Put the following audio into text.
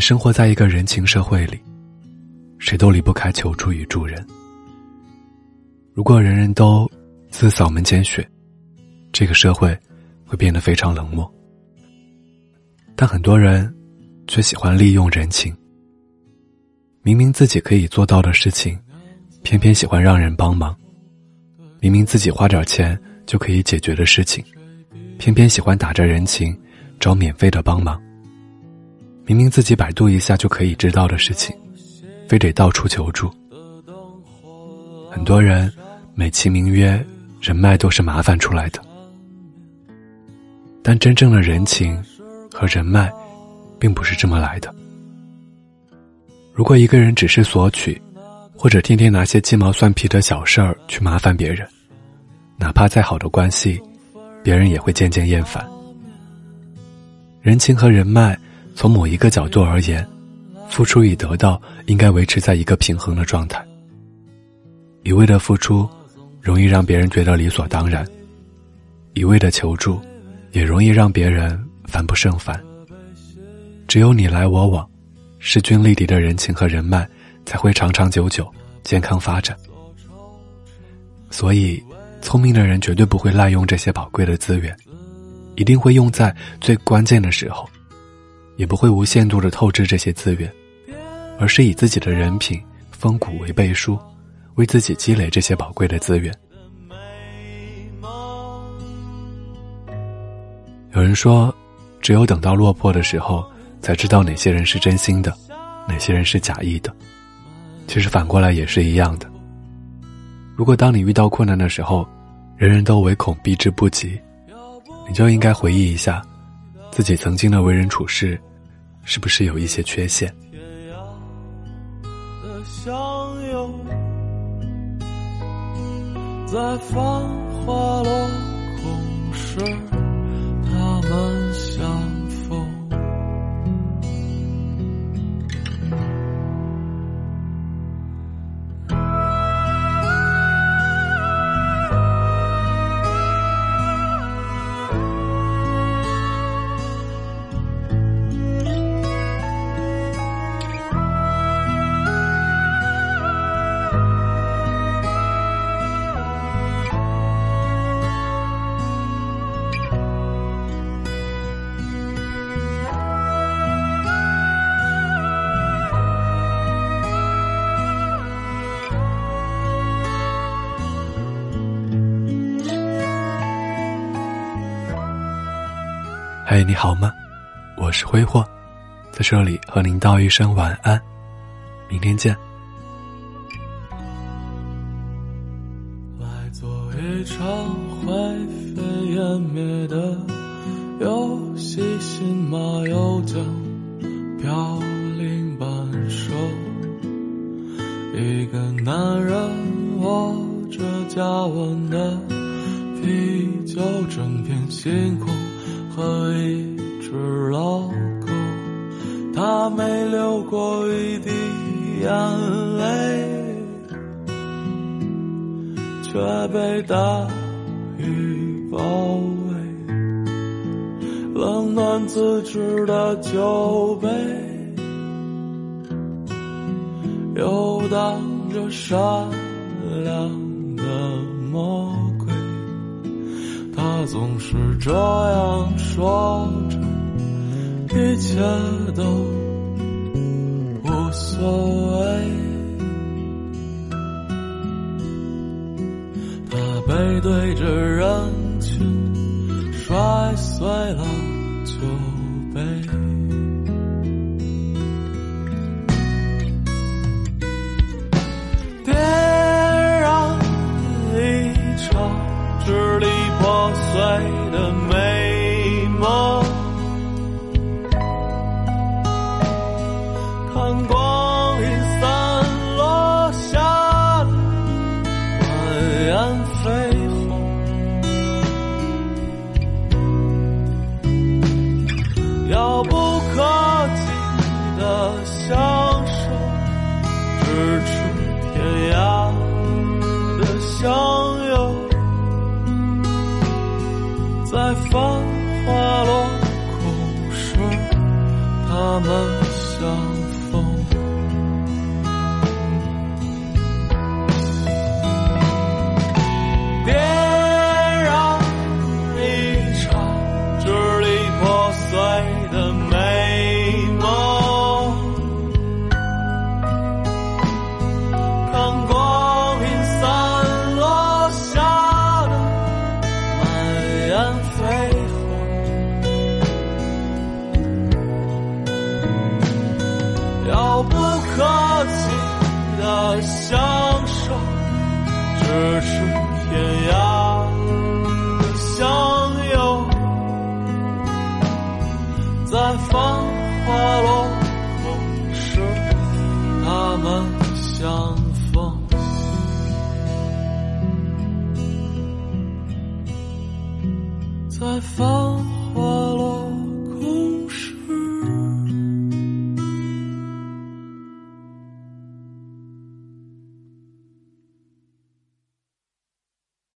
生活在一个人情社会里，谁都离不开求助与助人。如果人人都自扫门前雪，这个社会会变得非常冷漠。但很多人却喜欢利用人情，明明自己可以做到的事情，偏偏喜欢让人帮忙；明明自己花点钱就可以解决的事情，偏偏喜欢打着人情找免费的帮忙。明明自己百度一下就可以知道的事情，非得到处求助。很多人美其名曰人脉都是麻烦出来的，但真正的人情和人脉，并不是这么来的。如果一个人只是索取，或者天天拿些鸡毛蒜皮的小事儿去麻烦别人，哪怕再好的关系，别人也会渐渐厌烦。人情和人脉。从某一个角度而言，付出与得到应该维持在一个平衡的状态。一味的付出，容易让别人觉得理所当然；一味的求助，也容易让别人烦不胜烦。只有你来我往，势均力敌的人情和人脉，才会长长久久、健康发展。所以，聪明的人绝对不会滥用这些宝贵的资源，一定会用在最关键的时候。也不会无限度的透支这些资源，而是以自己的人品风骨为背书，为自己积累这些宝贵的资源。有人说，只有等到落魄的时候，才知道哪些人是真心的，哪些人是假意的。其实反过来也是一样的。如果当你遇到困难的时候，人人都唯恐避之不及，你就应该回忆一下，自己曾经的为人处事。是不是有一些缺陷？在繁华落空时，他们嗨，你好吗？我是挥霍，在这里和您道一声晚安，明天见。来做一场灰飞烟灭的游戏，新马又将飘零半生。一个男人握着加温的啤酒，整片星空。和一只老狗，它没流过一滴眼泪，却被大雨包围。冷暖自知的酒杯，游荡着善良的梦。他总是这样说着，一切都无所谓。他背对着人群，摔碎了酒杯。别让一场支离碎的美梦。看光阴散落下的满眼飞红，遥不可及的相守之处。梦想天